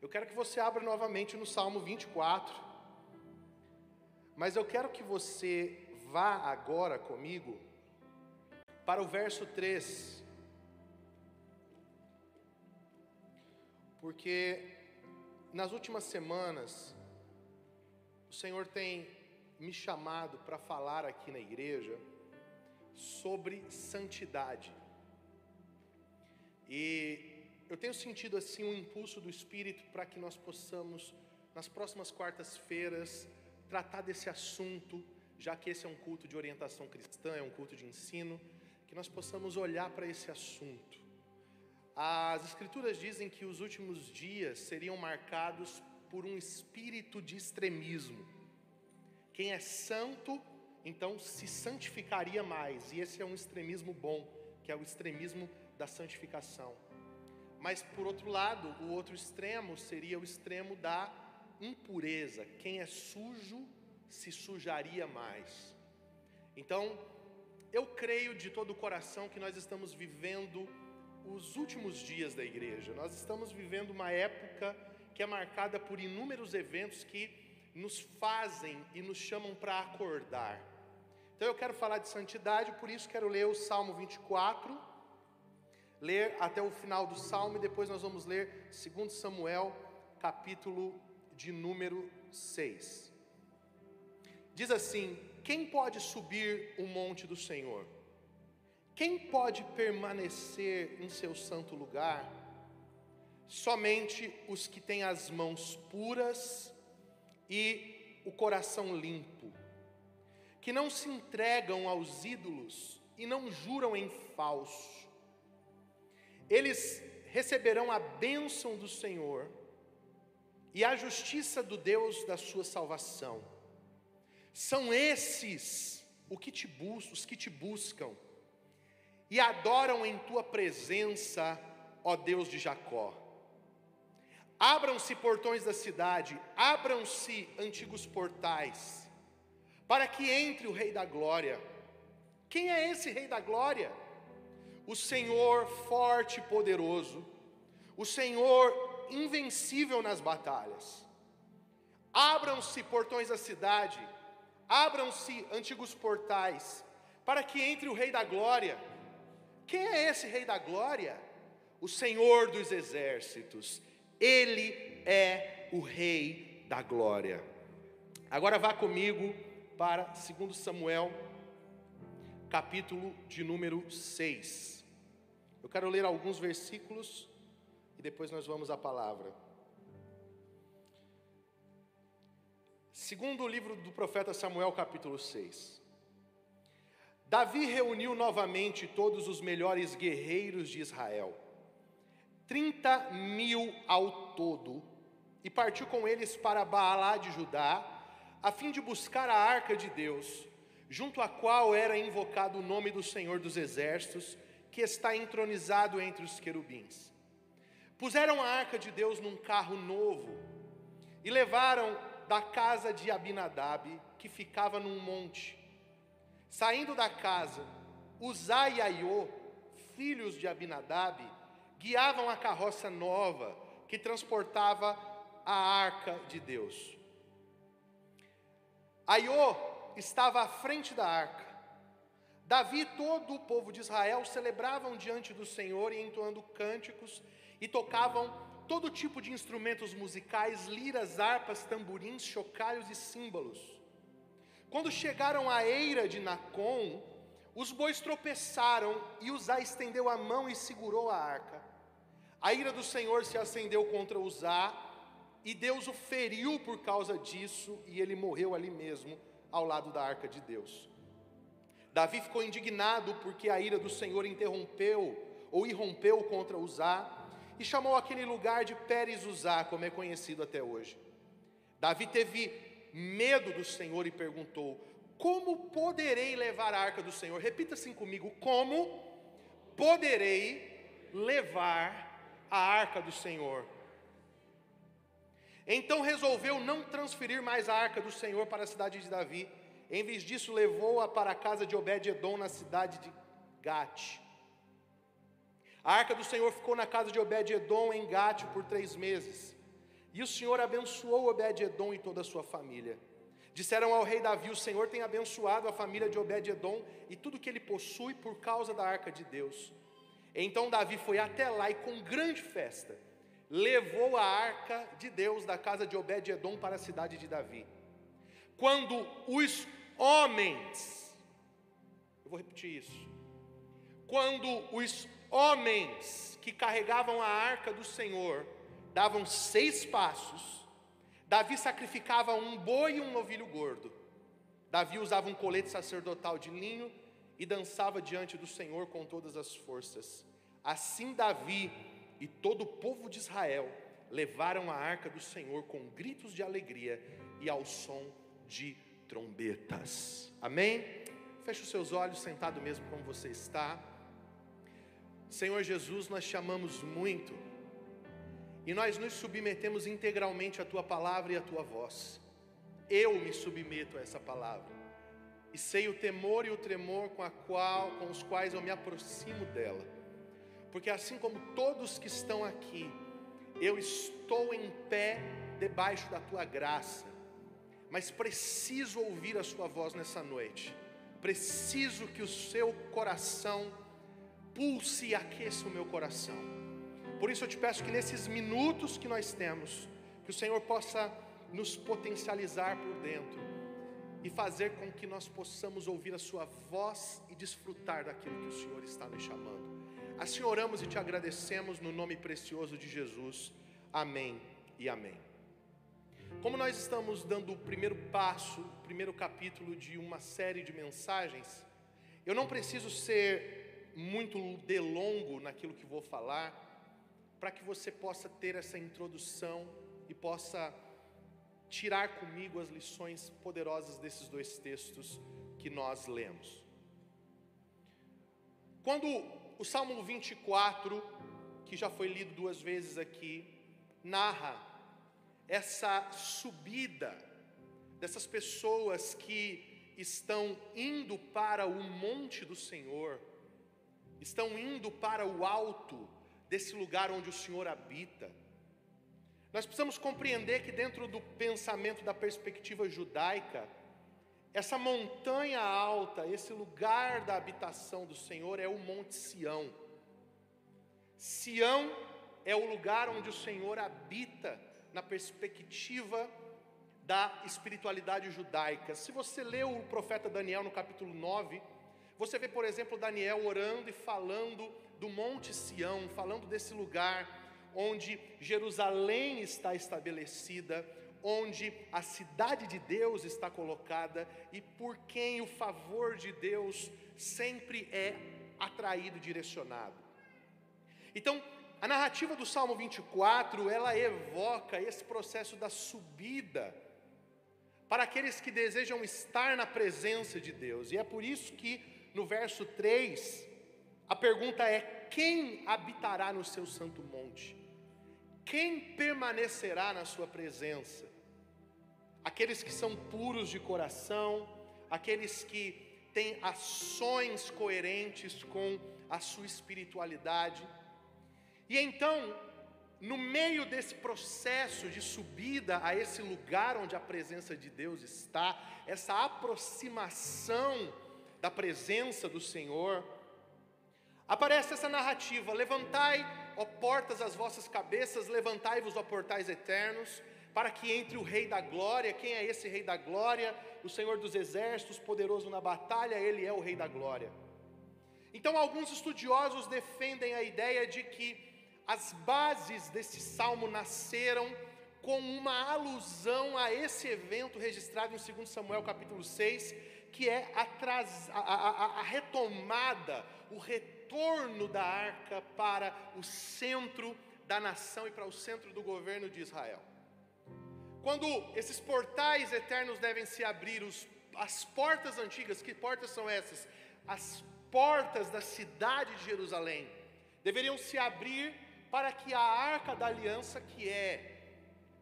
Eu quero que você abra novamente no Salmo 24, mas eu quero que você vá agora comigo para o verso 3, porque nas últimas semanas o Senhor tem me chamado para falar aqui na igreja sobre santidade. E eu tenho sentido assim um impulso do Espírito para que nós possamos, nas próximas quartas-feiras, tratar desse assunto, já que esse é um culto de orientação cristã, é um culto de ensino, que nós possamos olhar para esse assunto. As Escrituras dizem que os últimos dias seriam marcados por um espírito de extremismo. Quem é santo, então se santificaria mais, e esse é um extremismo bom, que é o extremismo da santificação. Mas por outro lado, o outro extremo seria o extremo da impureza. Quem é sujo se sujaria mais. Então, eu creio de todo o coração que nós estamos vivendo os últimos dias da igreja. Nós estamos vivendo uma época que é marcada por inúmeros eventos que nos fazem e nos chamam para acordar. Então eu quero falar de santidade, por isso quero ler o Salmo 24 ler até o final do salmo e depois nós vamos ler 2 Samuel, capítulo de número 6. Diz assim: Quem pode subir o monte do Senhor? Quem pode permanecer em seu santo lugar? Somente os que têm as mãos puras e o coração limpo, que não se entregam aos ídolos e não juram em falso eles receberão a bênção do Senhor e a justiça do Deus da sua salvação. São esses o que te bus os que te buscam e adoram em tua presença, ó Deus de Jacó. Abram-se portões da cidade, abram-se antigos portais, para que entre o Rei da Glória. Quem é esse Rei da Glória? O Senhor forte e poderoso, o Senhor invencível nas batalhas. Abram-se portões da cidade, abram-se antigos portais, para que entre o Rei da Glória. Quem é esse Rei da Glória? O Senhor dos Exércitos, Ele é o Rei da Glória. Agora vá comigo para 2 Samuel, capítulo de número 6. Eu quero ler alguns versículos e depois nós vamos à palavra. Segundo o livro do profeta Samuel, capítulo 6. Davi reuniu novamente todos os melhores guerreiros de Israel, 30 mil ao todo, e partiu com eles para Baalá de Judá, a fim de buscar a arca de Deus, junto à qual era invocado o nome do Senhor dos Exércitos, que está entronizado entre os querubins. Puseram a arca de Deus num carro novo e levaram da casa de Abinadab, que ficava num monte. Saindo da casa, Uzai e Aiô, filhos de Abinadab, guiavam a carroça nova que transportava a arca de Deus. Aiô estava à frente da arca Davi e todo o povo de Israel celebravam diante do Senhor e entoando cânticos e tocavam todo tipo de instrumentos musicais, liras, harpas, tamborins, chocalhos e símbolos. Quando chegaram à eira de Nacon, os bois tropeçaram e Uzá estendeu a mão e segurou a arca. A ira do Senhor se acendeu contra Uzá e Deus o feriu por causa disso e ele morreu ali mesmo, ao lado da arca de Deus. Davi ficou indignado porque a ira do Senhor interrompeu ou irrompeu contra Uzá e chamou aquele lugar de Pérez Uzá, como é conhecido até hoje. Davi teve medo do Senhor e perguntou: Como poderei levar a arca do Senhor? Repita assim comigo: Como poderei levar a arca do Senhor? Então resolveu não transferir mais a arca do Senhor para a cidade de Davi em vez disso, levou-a para a casa de Obed-Edom, na cidade de Gate. A arca do Senhor ficou na casa de Obed-Edom, em Gate, por três meses. E o Senhor abençoou Obed-Edom e toda a sua família. Disseram ao rei Davi: O Senhor tem abençoado a família de Obed-Edom e tudo que ele possui por causa da arca de Deus. Então Davi foi até lá e com grande festa levou a arca de Deus da casa de Obed-Edom para a cidade de Davi. Quando os homens, eu vou repetir isso, quando os homens que carregavam a arca do Senhor davam seis passos, Davi sacrificava um boi e um novilho gordo. Davi usava um colete sacerdotal de linho e dançava diante do Senhor com todas as forças. Assim Davi e todo o povo de Israel levaram a arca do Senhor com gritos de alegria e ao som de trombetas. Amém? Feche os seus olhos, sentado mesmo como você está. Senhor Jesus, nós te amamos muito e nós nos submetemos integralmente à tua palavra e à tua voz. Eu me submeto a essa palavra e sei o temor e o tremor com, qual, com os quais eu me aproximo dela porque assim como todos que estão aqui, eu estou em pé debaixo da tua graça, mas preciso ouvir a sua voz nessa noite, preciso que o seu coração pulse e aqueça o meu coração. Por isso eu te peço que nesses minutos que nós temos, que o Senhor possa nos potencializar por dentro e fazer com que nós possamos ouvir a Sua voz e desfrutar daquilo que o Senhor está nos chamando. Assim oramos e te agradecemos no nome precioso de Jesus. Amém e amém. Como nós estamos dando o primeiro passo, o primeiro capítulo de uma série de mensagens, eu não preciso ser muito delongo naquilo que vou falar, para que você possa ter essa introdução e possa tirar comigo as lições poderosas desses dois textos que nós lemos. Quando o Salmo 24, que já foi lido duas vezes aqui, narra essa subida dessas pessoas que estão indo para o monte do Senhor, estão indo para o alto desse lugar onde o Senhor habita. Nós precisamos compreender que, dentro do pensamento da perspectiva judaica, essa montanha alta, esse lugar da habitação do Senhor é o Monte Sião. Sião é o lugar onde o Senhor habita na perspectiva da espiritualidade judaica. Se você lê o profeta Daniel no capítulo 9, você vê, por exemplo, Daniel orando e falando do Monte Sião, falando desse lugar onde Jerusalém está estabelecida, onde a cidade de Deus está colocada e por quem o favor de Deus sempre é atraído e direcionado. Então, a narrativa do Salmo 24, ela evoca esse processo da subida para aqueles que desejam estar na presença de Deus. E é por isso que no verso 3, a pergunta é: quem habitará no seu santo monte? Quem permanecerá na sua presença? aqueles que são puros de coração, aqueles que têm ações coerentes com a sua espiritualidade. E então, no meio desse processo de subida a esse lugar onde a presença de Deus está, essa aproximação da presença do Senhor, aparece essa narrativa: levantai, ó portas, as vossas cabeças, levantai-vos, ó portais eternos, para que entre o Rei da Glória, quem é esse Rei da Glória? O Senhor dos Exércitos, poderoso na batalha, ele é o Rei da Glória. Então, alguns estudiosos defendem a ideia de que as bases desse salmo nasceram com uma alusão a esse evento registrado em 2 Samuel capítulo 6, que é a, a, a, a retomada, o retorno da arca para o centro da nação e para o centro do governo de Israel. Quando esses portais eternos devem se abrir, os, as portas antigas, que portas são essas? As portas da cidade de Jerusalém deveriam se abrir para que a arca da aliança, que é,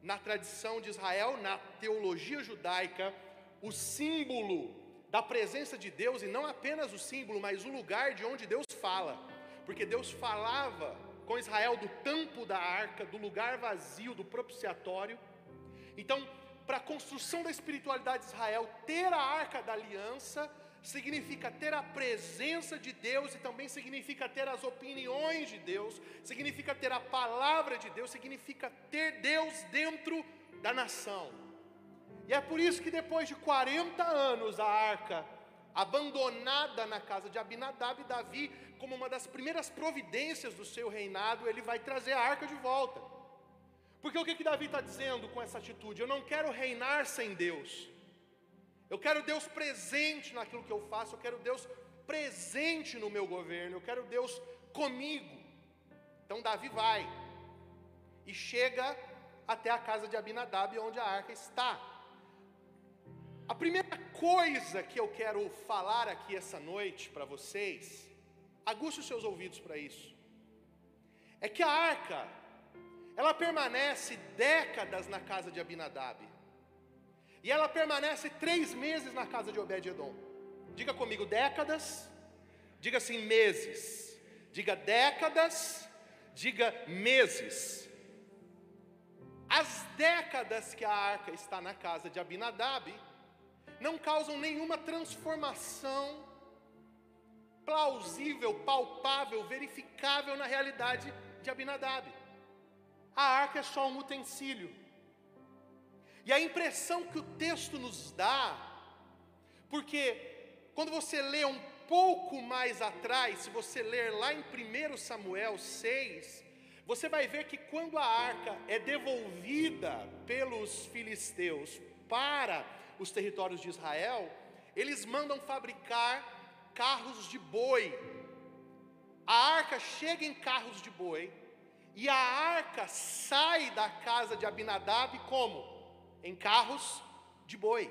na tradição de Israel, na teologia judaica, o símbolo da presença de Deus, e não apenas o símbolo, mas o lugar de onde Deus fala, porque Deus falava com Israel do tampo da arca, do lugar vazio, do propiciatório. Então, para a construção da espiritualidade de Israel, ter a arca da aliança significa ter a presença de Deus e também significa ter as opiniões de Deus, significa ter a palavra de Deus, significa ter Deus dentro da nação. E é por isso que depois de 40 anos a arca abandonada na casa de Abinadab, Davi, como uma das primeiras providências do seu reinado, ele vai trazer a arca de volta. Porque o que, que Davi está dizendo com essa atitude? Eu não quero reinar sem Deus. Eu quero Deus presente naquilo que eu faço, eu quero Deus presente no meu governo, eu quero Deus comigo. Então Davi vai e chega até a casa de Abinadab, onde a arca está. A primeira coisa que eu quero falar aqui essa noite para vocês, aguste os seus ouvidos para isso, é que a arca, ela permanece décadas na casa de Abinadab. E ela permanece três meses na casa de Obed-Edom. Diga comigo, décadas. Diga assim, meses. Diga décadas. Diga meses. As décadas que a arca está na casa de Abinadab não causam nenhuma transformação plausível, palpável, verificável na realidade de Abinadab. A arca é só um utensílio e a impressão que o texto nos dá, porque quando você lê um pouco mais atrás, se você ler lá em 1 Samuel 6, você vai ver que quando a arca é devolvida pelos filisteus para os territórios de Israel, eles mandam fabricar carros de boi. A arca chega em carros de boi, e a arca sai da casa de Abinadab como? Em carros de boi.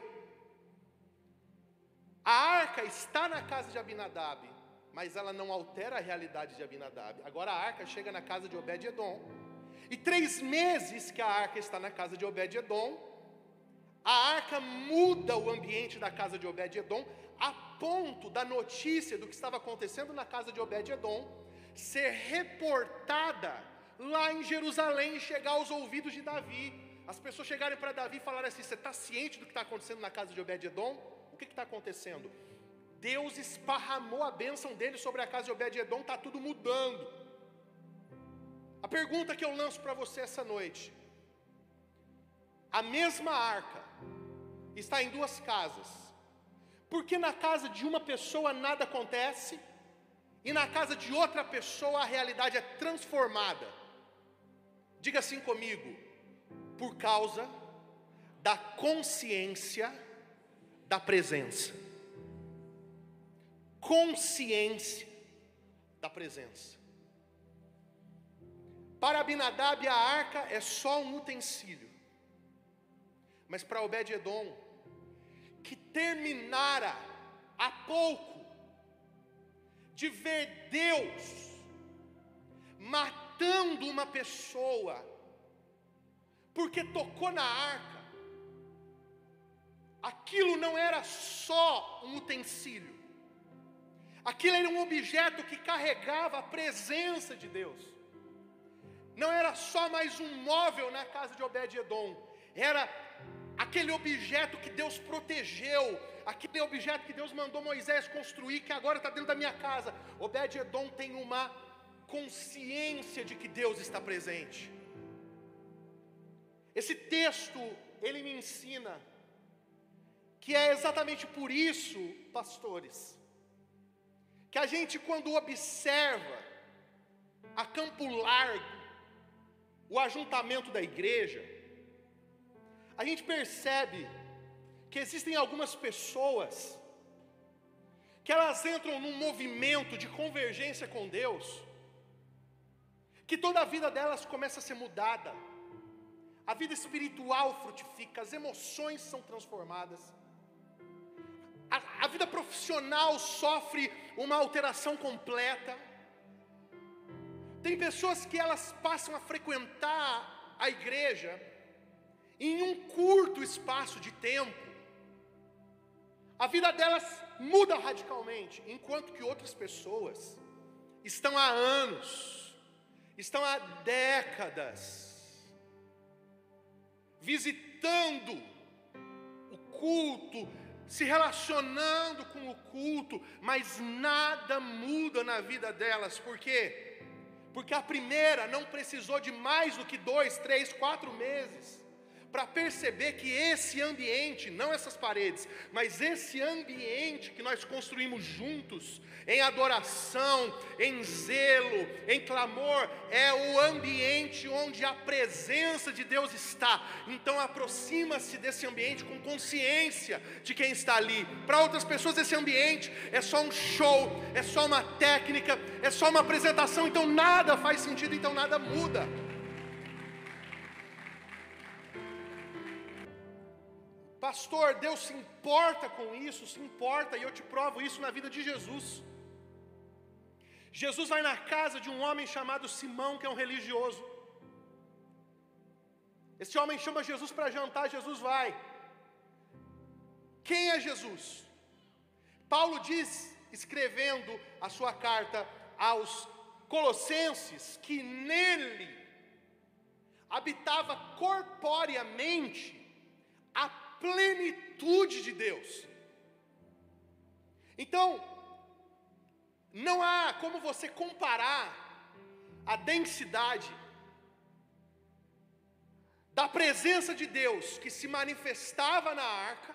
A arca está na casa de Abinadab, mas ela não altera a realidade de Abinadab. Agora a arca chega na casa de Obed-Edom, e três meses que a arca está na casa de Obed-Edom, a arca muda o ambiente da casa de Obed-Edom, a ponto da notícia do que estava acontecendo na casa de Obed-Edom ser reportada lá em Jerusalém e chegar aos ouvidos de Davi. As pessoas chegarem para Davi e falarem assim: Você está ciente do que está acontecendo na casa de Obed-Edom? O que está acontecendo? Deus esparramou a bênção dele sobre a casa de Obed-Edom, está tudo mudando. A pergunta que eu lanço para você essa noite: a mesma arca está em duas casas, porque na casa de uma pessoa nada acontece, e na casa de outra pessoa a realidade é transformada. Diga assim comigo: por causa da consciência da presença. Consciência da presença. Para Abinadab, a arca é só um utensílio. Mas para Obed-Edom, que terminara há pouco de ver Deus matando uma pessoa porque tocou na arca. Aquilo não era só um utensílio, aquilo era um objeto que carregava a presença de Deus. Não era só mais um móvel na casa de Obed-Edom, era aquele objeto que Deus protegeu, aquele objeto que Deus mandou Moisés construir, que agora está dentro da minha casa. Obed-Edom tem uma consciência de que Deus está presente. Esse texto, ele me ensina que é exatamente por isso, pastores, que a gente, quando observa a campo largo, o ajuntamento da igreja, a gente percebe que existem algumas pessoas que elas entram num movimento de convergência com Deus, que toda a vida delas começa a ser mudada a vida espiritual frutifica, as emoções são transformadas, a, a vida profissional sofre uma alteração completa. Tem pessoas que elas passam a frequentar a igreja em um curto espaço de tempo, a vida delas muda radicalmente, enquanto que outras pessoas estão há anos estão há décadas visitando o culto, se relacionando com o culto, mas nada muda na vida delas, por quê? Porque a primeira não precisou de mais do que dois, três, quatro meses para perceber que esse ambiente, não essas paredes, mas esse ambiente que nós construímos juntos, em adoração, em zelo, em clamor, é o ambiente onde a presença de Deus está. Então aproxima-se desse ambiente com consciência de quem está ali. Para outras pessoas, esse ambiente é só um show, é só uma técnica, é só uma apresentação, então nada faz sentido, então nada muda. Pastor, Deus se importa com isso, se importa, e eu te provo isso na vida de Jesus. Jesus vai na casa de um homem chamado Simão, que é um religioso. Esse homem chama Jesus para jantar, Jesus vai. Quem é Jesus? Paulo diz, escrevendo a sua carta aos Colossenses, que nele habitava corporeamente plenitude de Deus. Então, não há como você comparar a densidade da presença de Deus que se manifestava na arca,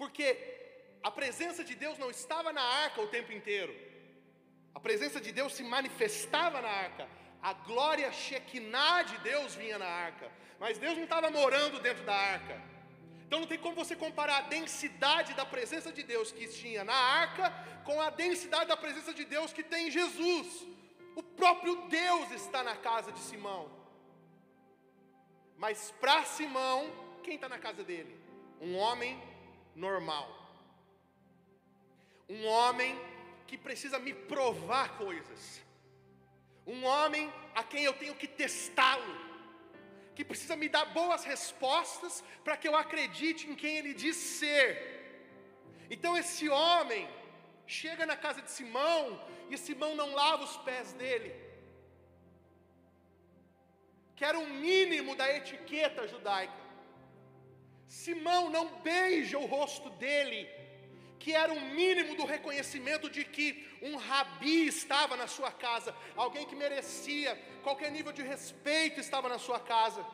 porque a presença de Deus não estava na arca o tempo inteiro, a presença de Deus se manifestava na arca, a glória Shekinah de Deus vinha na arca, mas Deus não estava morando dentro da arca. Então não tem como você comparar a densidade da presença de Deus que tinha na arca com a densidade da presença de Deus que tem em Jesus. O próprio Deus está na casa de Simão. Mas para Simão, quem está na casa dele? Um homem normal. Um homem que precisa me provar coisas. Um homem a quem eu tenho que testá-lo que precisa me dar boas respostas para que eu acredite em quem ele diz ser. Então esse homem chega na casa de Simão e Simão não lava os pés dele, que era o mínimo da etiqueta judaica. Simão não beija o rosto dele, que era o mínimo do reconhecimento de que um rabi estava na sua casa, alguém que merecia qualquer nível de respeito estava na sua casa.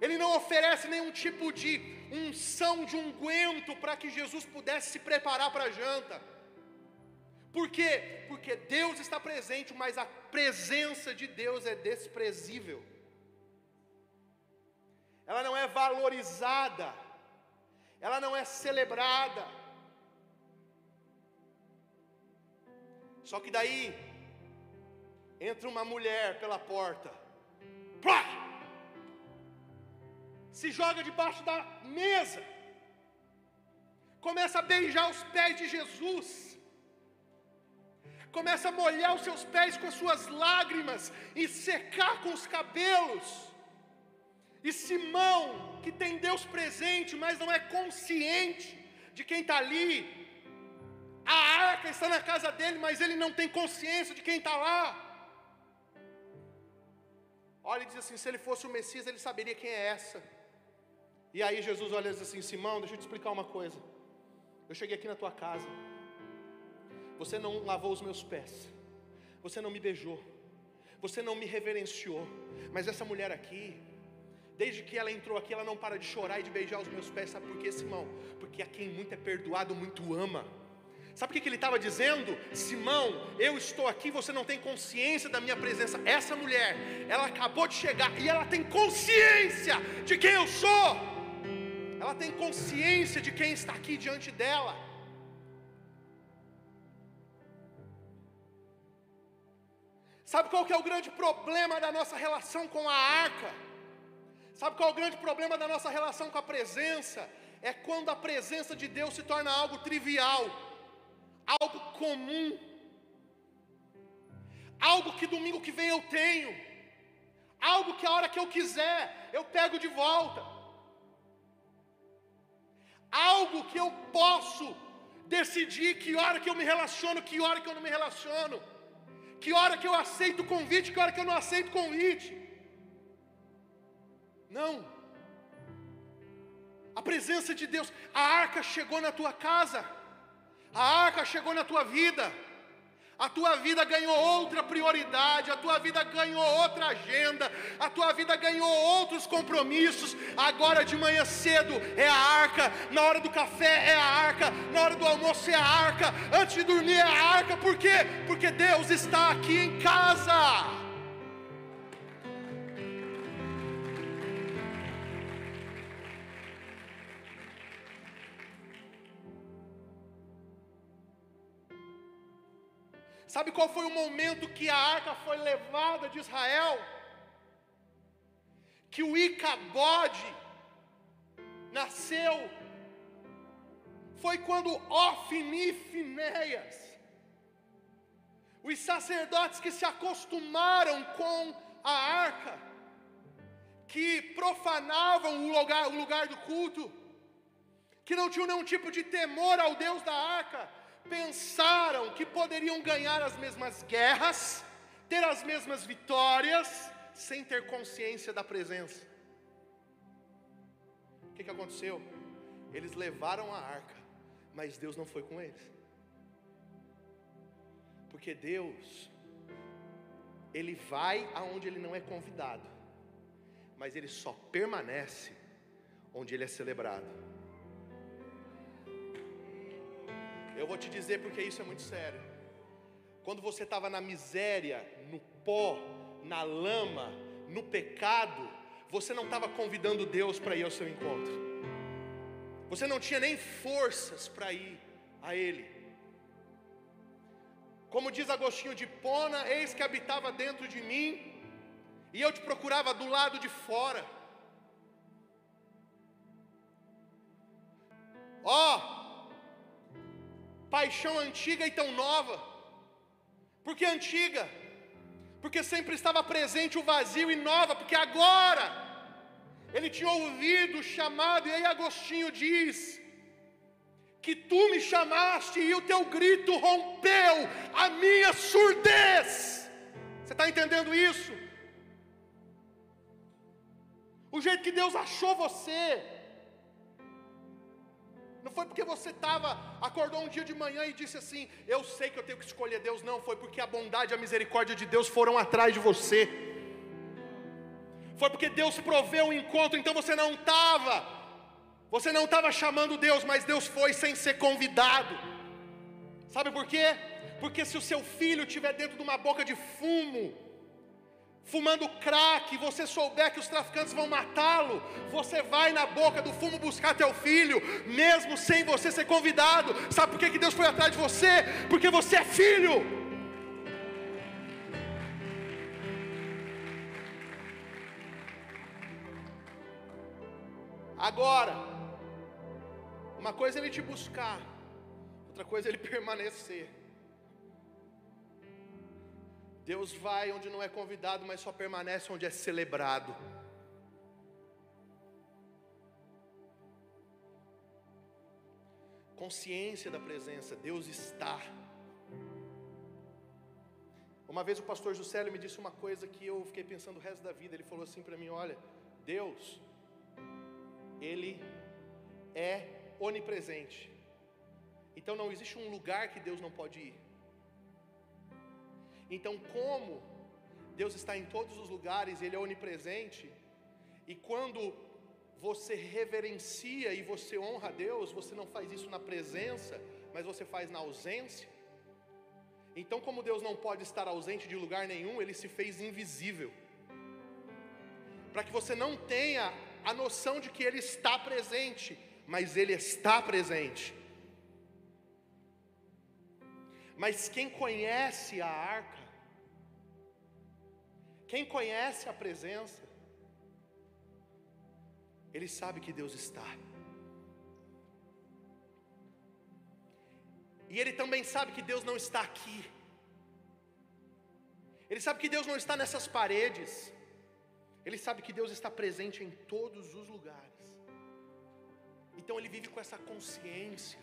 Ele não oferece nenhum tipo de unção de unguento para que Jesus pudesse se preparar para a janta. Por quê? Porque Deus está presente, mas a presença de Deus é desprezível. Ela não é valorizada ela não é celebrada. Só que daí entra uma mulher pela porta, Plá! se joga debaixo da mesa, começa a beijar os pés de Jesus, começa a molhar os seus pés com as suas lágrimas e secar com os cabelos. E Simão, que tem Deus presente, mas não é consciente de quem está ali, a arca está na casa dele, mas ele não tem consciência de quem está lá. Olha e diz assim: se ele fosse o Messias, ele saberia quem é essa. E aí Jesus olha e diz assim: Simão, deixa eu te explicar uma coisa. Eu cheguei aqui na tua casa, você não lavou os meus pés, você não me beijou, você não me reverenciou, mas essa mulher aqui, Desde que ela entrou aqui, ela não para de chorar e de beijar os meus pés. Sabe por quê, Simão? Porque a quem muito é perdoado, muito ama. Sabe o que, ele estava dizendo? Simão, eu estou aqui, você não tem consciência da minha presença. Essa mulher, ela acabou de chegar e ela tem consciência de quem eu sou. Ela tem consciência de quem está aqui diante dela. Sabe qual que é o grande problema da nossa relação com a arca? Sabe qual é o grande problema da nossa relação com a presença? É quando a presença de Deus se torna algo trivial, algo comum, algo que domingo que vem eu tenho, algo que a hora que eu quiser eu pego de volta, algo que eu posso decidir que hora que eu me relaciono, que hora que eu não me relaciono. Que hora que eu aceito o convite, que hora que eu não aceito o convite. Não. A presença de Deus, a arca chegou na tua casa, a arca chegou na tua vida. A tua vida ganhou outra prioridade, a tua vida ganhou outra agenda, a tua vida ganhou outros compromissos. Agora de manhã cedo é a arca, na hora do café é a arca, na hora do almoço é a arca, antes de dormir é a arca, por quê? Porque Deus está aqui em casa. Sabe qual foi o momento que a arca foi levada de Israel? Que o Icabode nasceu. Foi quando Ofni Finéias, os sacerdotes que se acostumaram com a arca, que profanavam o lugar, o lugar do culto, que não tinham nenhum tipo de temor ao Deus da arca, pensaram que poderiam ganhar as mesmas guerras, ter as mesmas vitórias, sem ter consciência da presença. O que, que aconteceu? Eles levaram a arca, mas Deus não foi com eles. Porque Deus, Ele vai aonde Ele não é convidado, mas Ele só permanece onde Ele é celebrado. Eu vou te dizer porque isso é muito sério. Quando você estava na miséria, no pó, na lama, no pecado, você não estava convidando Deus para ir ao seu encontro. Você não tinha nem forças para ir a Ele. Como diz Agostinho de Pona, eis que habitava dentro de mim, e eu te procurava do lado de fora. Ó, oh, paixão antiga e tão nova. Por que antiga? Porque sempre estava presente o vazio e nova, porque agora ele tinha ouvido o chamado, e aí Agostinho diz: que tu me chamaste e o teu grito rompeu a minha surdez. Você está entendendo isso? O jeito que Deus achou você, não foi porque você estava, acordou um dia de manhã e disse assim: Eu sei que eu tenho que escolher Deus. Não, foi porque a bondade e a misericórdia de Deus foram atrás de você. Foi porque Deus proveu um encontro, então você não estava, você não estava chamando Deus, mas Deus foi sem ser convidado. Sabe por quê? Porque se o seu filho estiver dentro de uma boca de fumo, fumando crack, você souber que os traficantes vão matá-lo, você vai na boca do fumo buscar teu filho, mesmo sem você ser convidado. Sabe por que, que Deus foi atrás de você? Porque você é filho. Agora, uma coisa é ele te buscar, outra coisa é ele permanecer. Deus vai onde não é convidado, mas só permanece onde é celebrado. Consciência da presença, Deus está. Uma vez o pastor Juscelio me disse uma coisa que eu fiquei pensando o resto da vida. Ele falou assim para mim: Olha, Deus, Ele é onipresente. Então não existe um lugar que Deus não pode ir. Então, como Deus está em todos os lugares, Ele é onipresente, e quando você reverencia e você honra a Deus, você não faz isso na presença, mas você faz na ausência. Então, como Deus não pode estar ausente de lugar nenhum, Ele se fez invisível, para que você não tenha a noção de que Ele está presente, mas Ele está presente. Mas quem conhece a arca, quem conhece a presença, ele sabe que Deus está. E ele também sabe que Deus não está aqui. Ele sabe que Deus não está nessas paredes. Ele sabe que Deus está presente em todos os lugares. Então ele vive com essa consciência: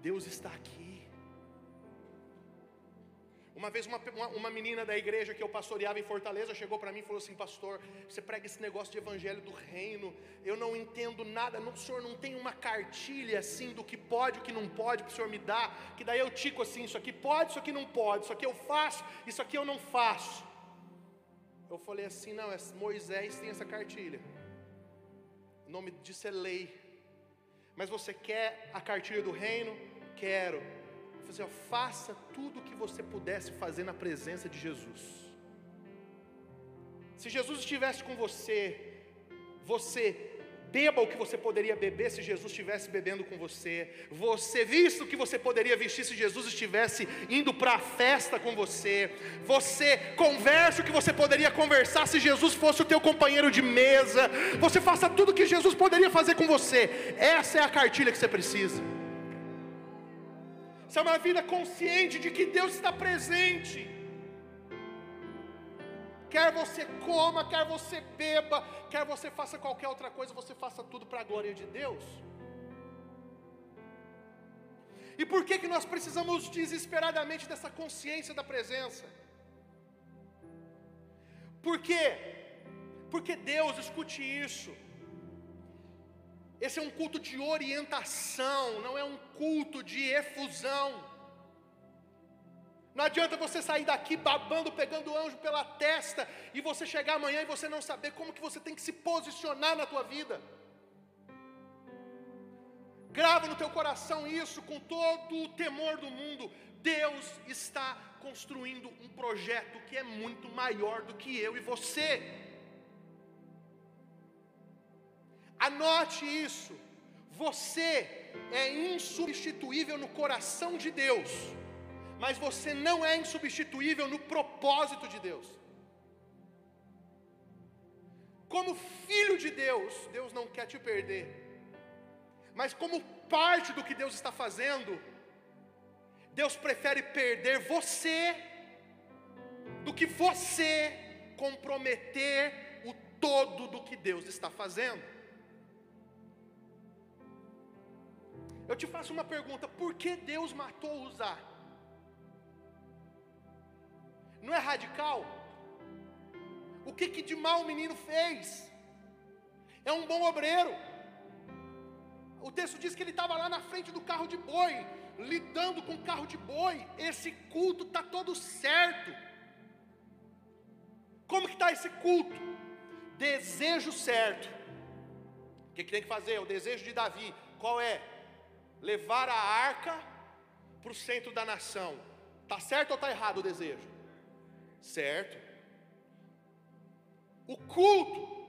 Deus está aqui. Uma vez uma, uma, uma, menina da igreja que eu pastoreava em Fortaleza chegou para mim e falou assim: Pastor, você prega esse negócio de evangelho do reino, eu não entendo nada, não, o senhor não tem uma cartilha assim do que pode o que não pode para o senhor me dar, que daí eu tico assim: isso aqui pode, isso aqui não pode, isso aqui eu faço, isso aqui eu não faço. Eu falei assim: Não, é Moisés tem essa cartilha, o nome disso é lei, mas você quer a cartilha do reino? Quero assim, ó, faça tudo o que você pudesse fazer na presença de Jesus. Se Jesus estivesse com você, você beba o que você poderia beber se Jesus estivesse bebendo com você. Você vista o que você poderia vestir se Jesus estivesse indo para a festa com você. Você converse o que você poderia conversar se Jesus fosse o teu companheiro de mesa. Você faça tudo o que Jesus poderia fazer com você. Essa é a cartilha que você precisa. Isso é uma vida consciente de que Deus está presente. Quer você coma, quer você beba, quer você faça qualquer outra coisa, você faça tudo para a glória de Deus. E por que, que nós precisamos desesperadamente dessa consciência da presença? Por quê? Porque Deus, escute isso, esse é um culto de orientação, não é um culto de efusão. Não adianta você sair daqui babando, pegando o anjo pela testa e você chegar amanhã e você não saber como que você tem que se posicionar na tua vida. Grava no teu coração isso com todo o temor do mundo. Deus está construindo um projeto que é muito maior do que eu e você. Anote isso. Você é insubstituível no coração de Deus, mas você não é insubstituível no propósito de Deus. Como filho de Deus, Deus não quer te perder, mas como parte do que Deus está fazendo, Deus prefere perder você do que você comprometer o todo do que Deus está fazendo. Eu te faço uma pergunta: por que Deus matou Uzá? Não é radical? O que, que de mal o menino fez? É um bom obreiro. O texto diz que ele estava lá na frente do carro de boi, lidando com o carro de boi. Esse culto está todo certo. Como que está esse culto? Desejo certo. O que, que tem que fazer? O desejo de Davi. Qual é? Levar a arca para o centro da nação. Está certo ou está errado o desejo? Certo. O culto,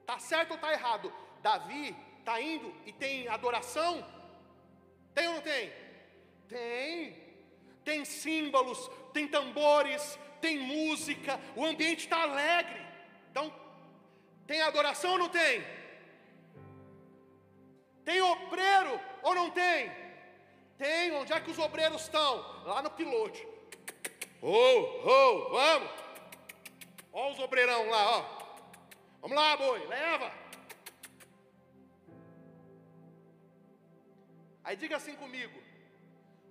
está certo ou está errado? Davi está indo e tem adoração? Tem ou não tem? Tem. Tem símbolos, tem tambores, tem música, o ambiente está alegre. Então, tem adoração ou não tem? Tem obreiro ou não tem? Tem. Onde é que os obreiros estão? Lá no pilote. Oh, oh, vamos. Olha os obreirão lá, ó. Vamos lá, boi, leva. Aí diga assim comigo: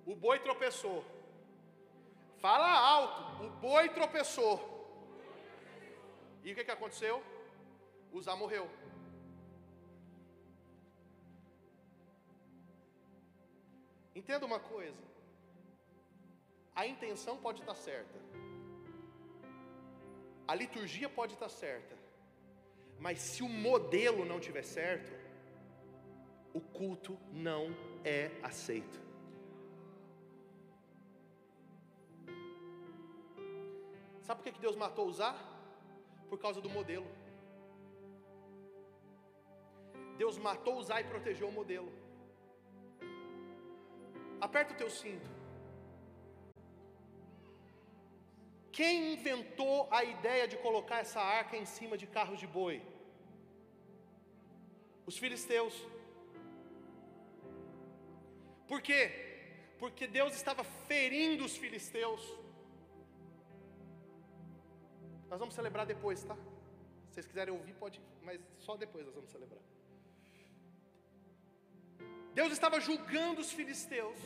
o boi tropeçou. Fala alto, o boi tropeçou. E o que, que aconteceu? Uzá morreu. Entenda uma coisa: a intenção pode estar certa, a liturgia pode estar certa, mas se o modelo não estiver certo, o culto não é aceito. Sabe por que Deus matou usar? Por causa do modelo. Deus matou usar e protegeu o modelo. Aperta o teu cinto. Quem inventou a ideia de colocar essa arca em cima de carros de boi? Os filisteus. Por quê? Porque Deus estava ferindo os filisteus. Nós vamos celebrar depois, tá? Se vocês quiserem ouvir, pode, mas só depois nós vamos celebrar. Deus estava julgando os filisteus.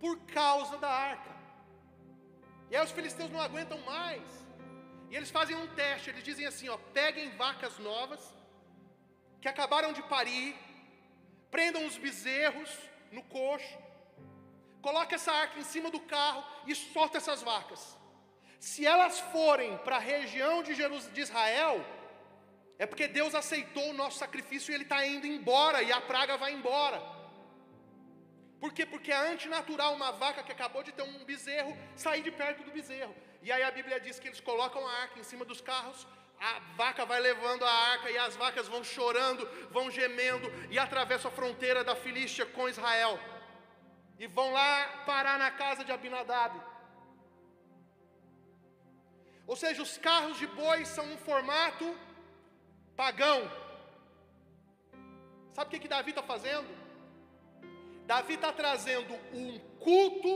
por causa da arca. E aí os filisteus não aguentam mais. E eles fazem um teste, eles dizem assim, ó, peguem vacas novas que acabaram de parir, prendam os bezerros no coxo, coloque essa arca em cima do carro e solta essas vacas. Se elas forem para a região de, de Israel, é porque Deus aceitou o nosso sacrifício e Ele está indo embora, e a praga vai embora. Por quê? Porque é antinatural uma vaca que acabou de ter um bezerro sair de perto do bezerro. E aí a Bíblia diz que eles colocam a arca em cima dos carros, a vaca vai levando a arca e as vacas vão chorando, vão gemendo e atravessam a fronteira da Filístia com Israel. E vão lá parar na casa de Abinadab. Ou seja, os carros de boi são um formato pagão. Sabe o que, que Davi está fazendo? Davi está trazendo um culto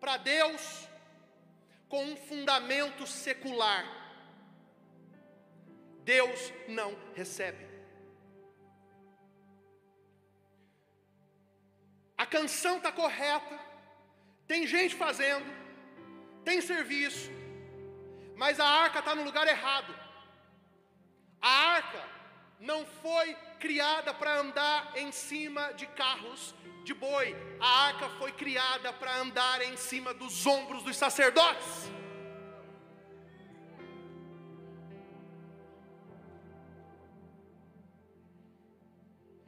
para Deus com um fundamento secular. Deus não recebe. A canção está correta, tem gente fazendo, tem serviço, mas a arca está no lugar errado. A arca não foi criada para andar em cima de carros de boi, a arca foi criada para andar em cima dos ombros dos sacerdotes.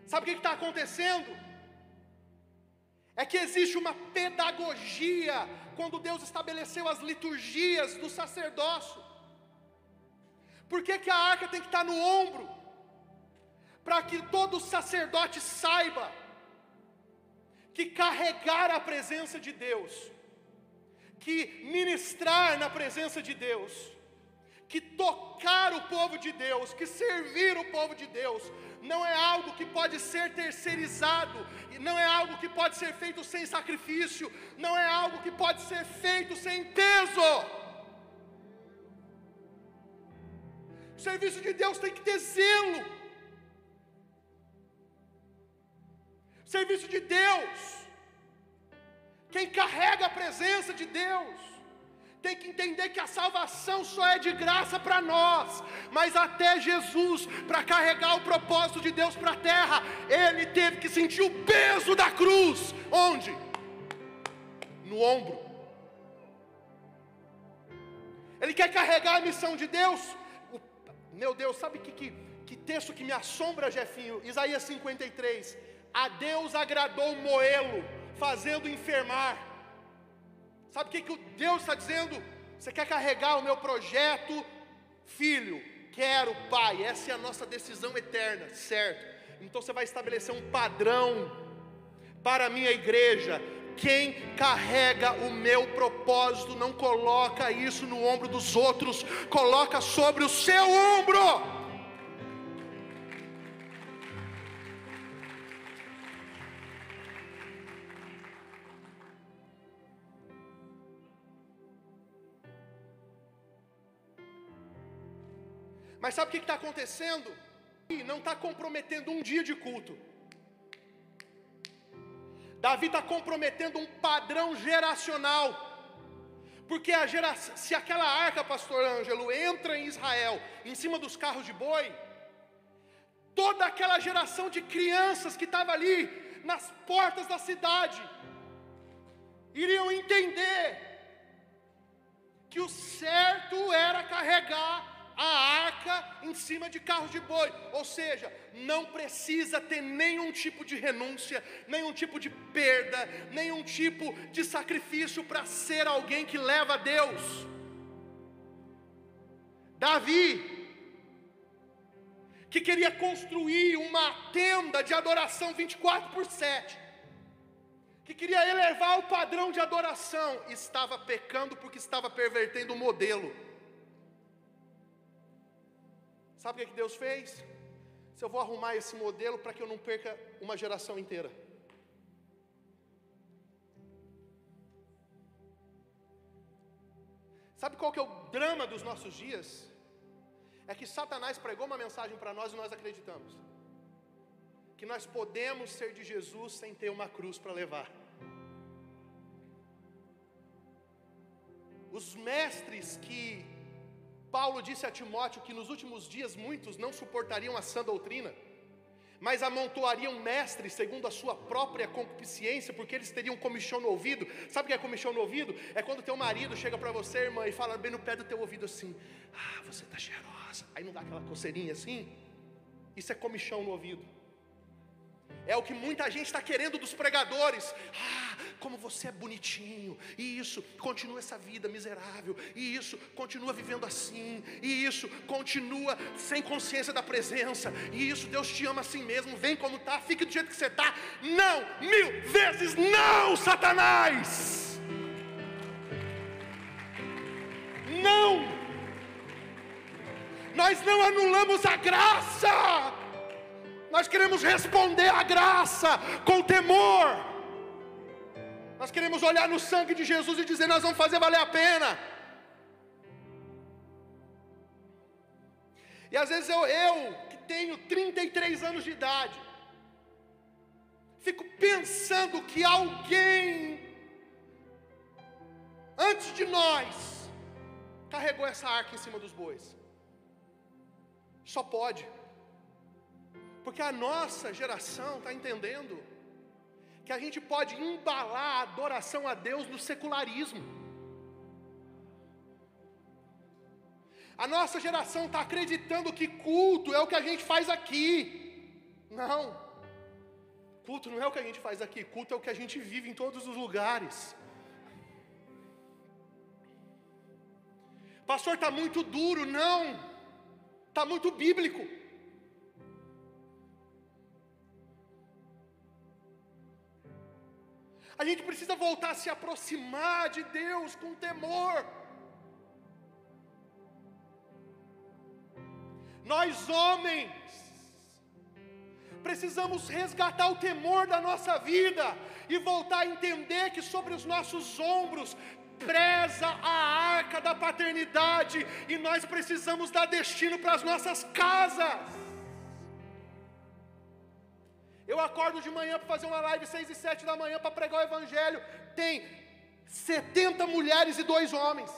Sabe o que está acontecendo? É que existe uma pedagogia quando Deus estabeleceu as liturgias do sacerdócio. Por que, que a arca tem que estar no ombro? Para que todo sacerdote saiba que carregar a presença de Deus, que ministrar na presença de Deus, que tocar o povo de Deus, que servir o povo de Deus, não é algo que pode ser terceirizado, não é algo que pode ser feito sem sacrifício, não é algo que pode ser feito sem peso. O serviço de Deus tem que ter zelo. O serviço de Deus, quem carrega a presença de Deus, tem que entender que a salvação só é de graça para nós, mas até Jesus, para carregar o propósito de Deus para a terra, ele teve que sentir o peso da cruz. Onde? No ombro. Ele quer carregar a missão de Deus. O, meu Deus, sabe que, que, que texto que me assombra, Jefinho? Isaías 53. A Deus agradou moê-lo, fazendo enfermar. Sabe o que, que Deus está dizendo? Você quer carregar o meu projeto? Filho, quero, pai. Essa é a nossa decisão eterna, certo? Então você vai estabelecer um padrão para a minha igreja. Quem carrega o meu propósito não coloca isso no ombro dos outros, coloca sobre o seu ombro. Mas sabe o que está acontecendo? Não está comprometendo um dia de culto. Davi está comprometendo um padrão geracional. Porque a geração, se aquela arca, pastor Ângelo, entra em Israel, em cima dos carros de boi, toda aquela geração de crianças que estava ali, nas portas da cidade, iriam entender que o certo era carregar a arca em cima de carros de boi, ou seja, não precisa ter nenhum tipo de renúncia, nenhum tipo de perda, nenhum tipo de sacrifício para ser alguém que leva a Deus. Davi, que queria construir uma tenda de adoração 24 por 7, que queria elevar o padrão de adoração, estava pecando porque estava pervertendo o modelo. Sabe o que Deus fez? Se eu vou arrumar esse modelo para que eu não perca uma geração inteira. Sabe qual que é o drama dos nossos dias? É que Satanás pregou uma mensagem para nós e nós acreditamos. Que nós podemos ser de Jesus sem ter uma cruz para levar. Os mestres que Paulo disse a Timóteo que nos últimos dias muitos não suportariam a sã doutrina, mas amontoariam mestres segundo a sua própria concupiscência, porque eles teriam comichão no ouvido. Sabe o que é comichão no ouvido? É quando teu marido chega para você, irmã, e fala bem no pé do teu ouvido assim: Ah, você está cheirosa. Aí não dá aquela coceirinha assim? Isso é comichão no ouvido. É o que muita gente está querendo dos pregadores. Ah, como você é bonitinho. E isso, continua essa vida miserável. E isso, continua vivendo assim. E isso, continua sem consciência da presença. E isso, Deus te ama assim mesmo. Vem como está, fique do jeito que você está. Não, mil vezes não, Satanás. Não. Nós não anulamos a graça. Nós queremos responder à graça com temor. Nós queremos olhar no sangue de Jesus e dizer: Nós vamos fazer valer a pena. E às vezes eu, eu que tenho 33 anos de idade, fico pensando que alguém antes de nós carregou essa arca em cima dos bois. Só pode. Porque a nossa geração está entendendo que a gente pode embalar a adoração a Deus no secularismo. A nossa geração está acreditando que culto é o que a gente faz aqui. Não. Culto não é o que a gente faz aqui, culto é o que a gente vive em todos os lugares. Pastor, está muito duro, não. Está muito bíblico. A gente precisa voltar a se aproximar de Deus com temor. Nós, homens, precisamos resgatar o temor da nossa vida e voltar a entender que sobre os nossos ombros preza a arca da paternidade e nós precisamos dar destino para as nossas casas. Eu acordo de manhã para fazer uma live seis e sete da manhã para pregar o evangelho. Tem 70 mulheres e dois homens.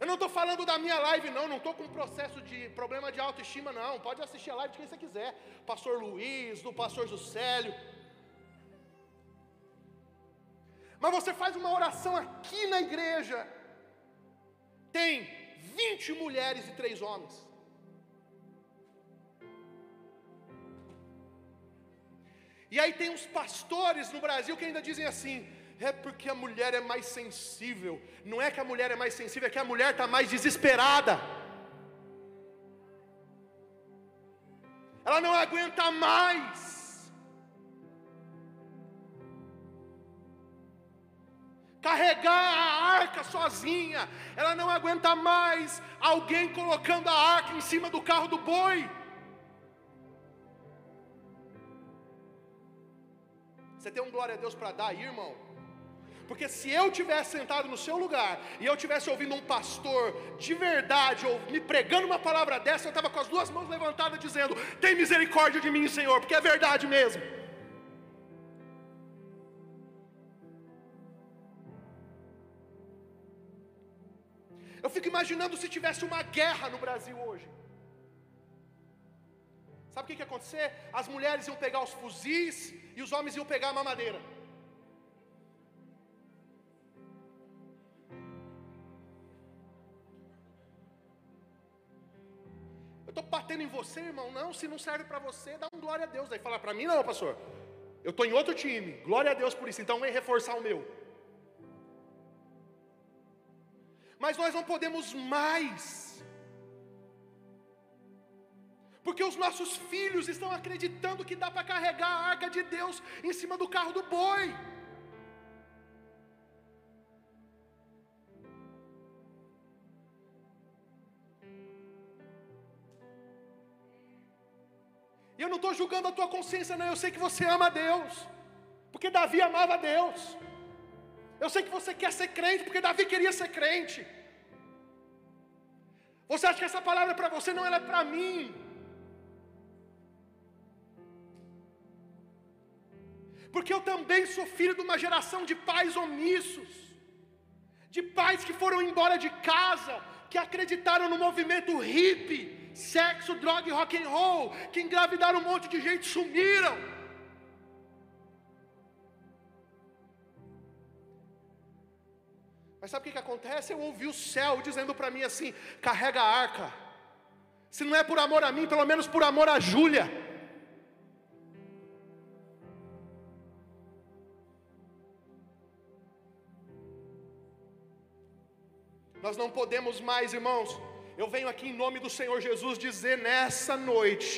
Eu não estou falando da minha live, não, não estou com processo de problema de autoestima, não. Pode assistir a live de quem você quiser. Pastor Luiz, do pastor Juscelio. Mas você faz uma oração aqui na igreja. Tem 20 mulheres e três homens. E aí tem uns pastores no Brasil que ainda dizem assim: é porque a mulher é mais sensível. Não é que a mulher é mais sensível, é que a mulher está mais desesperada. Ela não aguenta mais. Carregar a arca sozinha, ela não aguenta mais alguém colocando a arca em cima do carro do boi. Você tem um glória a Deus para dar aí, irmão? Porque se eu tivesse sentado no seu lugar e eu tivesse ouvindo um pastor de verdade ou me pregando uma palavra dessa, eu estava com as duas mãos levantadas dizendo: Tem misericórdia de mim, Senhor, porque é verdade mesmo. Eu fico imaginando se tivesse uma guerra no Brasil hoje. Sabe o que, que ia acontecer? As mulheres iam pegar os fuzis e os homens iam pegar a mamadeira. Eu estou batendo em você, irmão. Não, se não serve para você, dá um glória a Deus. Aí fala para mim, não, pastor. Eu estou em outro time. Glória a Deus por isso. Então vem reforçar o meu. Mas nós não podemos mais porque os nossos filhos estão acreditando que dá para carregar a arca de Deus em cima do carro do boi. E eu não estou julgando a tua consciência, não. Eu sei que você ama a Deus, porque Davi amava a Deus. Eu sei que você quer ser crente, porque Davi queria ser crente. Você acha que essa palavra é para você? Não, ela é para mim. Porque eu também sou filho de uma geração de pais omissos, de pais que foram embora de casa, que acreditaram no movimento hippie, sexo, droga e rock and roll, que engravidaram um monte de gente sumiram. Mas sabe o que, que acontece? Eu ouvi o céu dizendo para mim assim: carrega a arca. Se não é por amor a mim, pelo menos por amor a Júlia. Nós não podemos mais, irmãos. Eu venho aqui em nome do Senhor Jesus dizer nessa noite: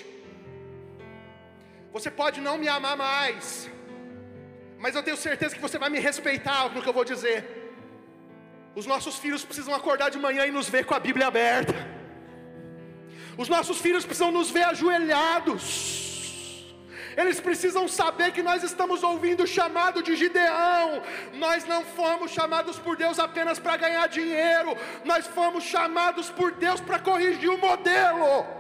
você pode não me amar mais, mas eu tenho certeza que você vai me respeitar no que eu vou dizer. Os nossos filhos precisam acordar de manhã e nos ver com a Bíblia aberta. Os nossos filhos precisam nos ver ajoelhados. Eles precisam saber que nós estamos ouvindo o chamado de Gideão. Nós não fomos chamados por Deus apenas para ganhar dinheiro, nós fomos chamados por Deus para corrigir o modelo.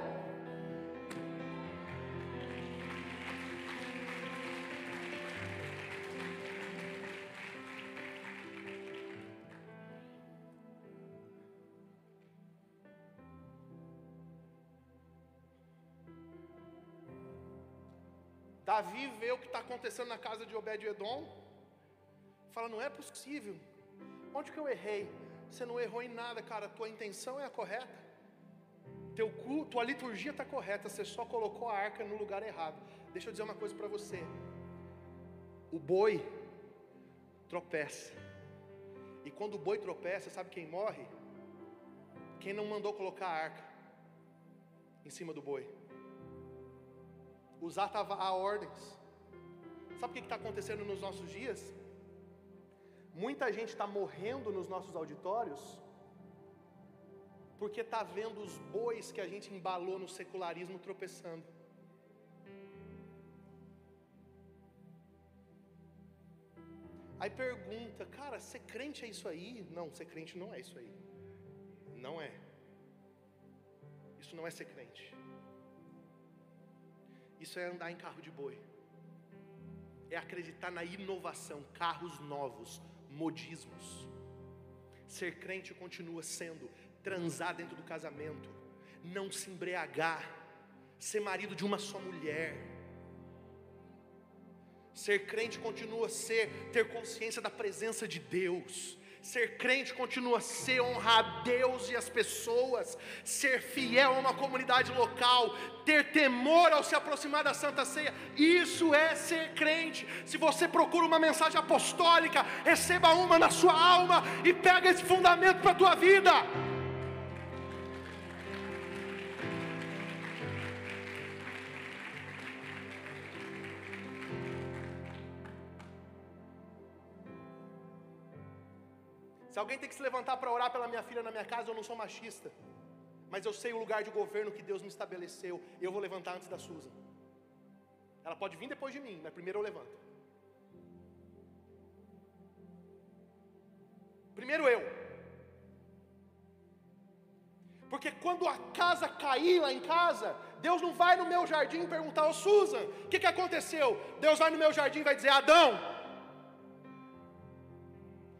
Davi vê o que está acontecendo na casa de Obed-Edom, fala: não é possível, onde que eu errei? Você não errou em nada, cara, tua intenção é a correta, teu culto, tua liturgia está correta, você só colocou a arca no lugar errado. Deixa eu dizer uma coisa para você: o boi tropeça, e quando o boi tropeça, sabe quem morre? Quem não mandou colocar a arca em cima do boi usar a ordens. Sabe o que está acontecendo nos nossos dias? Muita gente está morrendo nos nossos auditórios porque está vendo os bois que a gente embalou no secularismo tropeçando. Aí pergunta, cara, ser crente é isso aí? Não, ser crente não é isso aí. Não é. Isso não é ser crente. Isso é andar em carro de boi. É acreditar na inovação, carros novos, modismos. Ser crente continua sendo transar dentro do casamento, não se embriagar, ser marido de uma só mulher. Ser crente continua ser ter consciência da presença de Deus, Ser crente continua a ser honrar a Deus e as pessoas, ser fiel a uma comunidade local, ter temor ao se aproximar da Santa Ceia, isso é ser crente. Se você procura uma mensagem apostólica, receba uma na sua alma e pega esse fundamento para a tua vida. Alguém tem que se levantar para orar pela minha filha na minha casa, eu não sou machista. Mas eu sei o lugar de governo que Deus me estabeleceu. Eu vou levantar antes da Susan. Ela pode vir depois de mim, mas primeiro eu levanto. Primeiro eu. Porque quando a casa cair lá em casa, Deus não vai no meu jardim perguntar, ô Susan, o que, que aconteceu? Deus vai no meu jardim e vai dizer, Adão.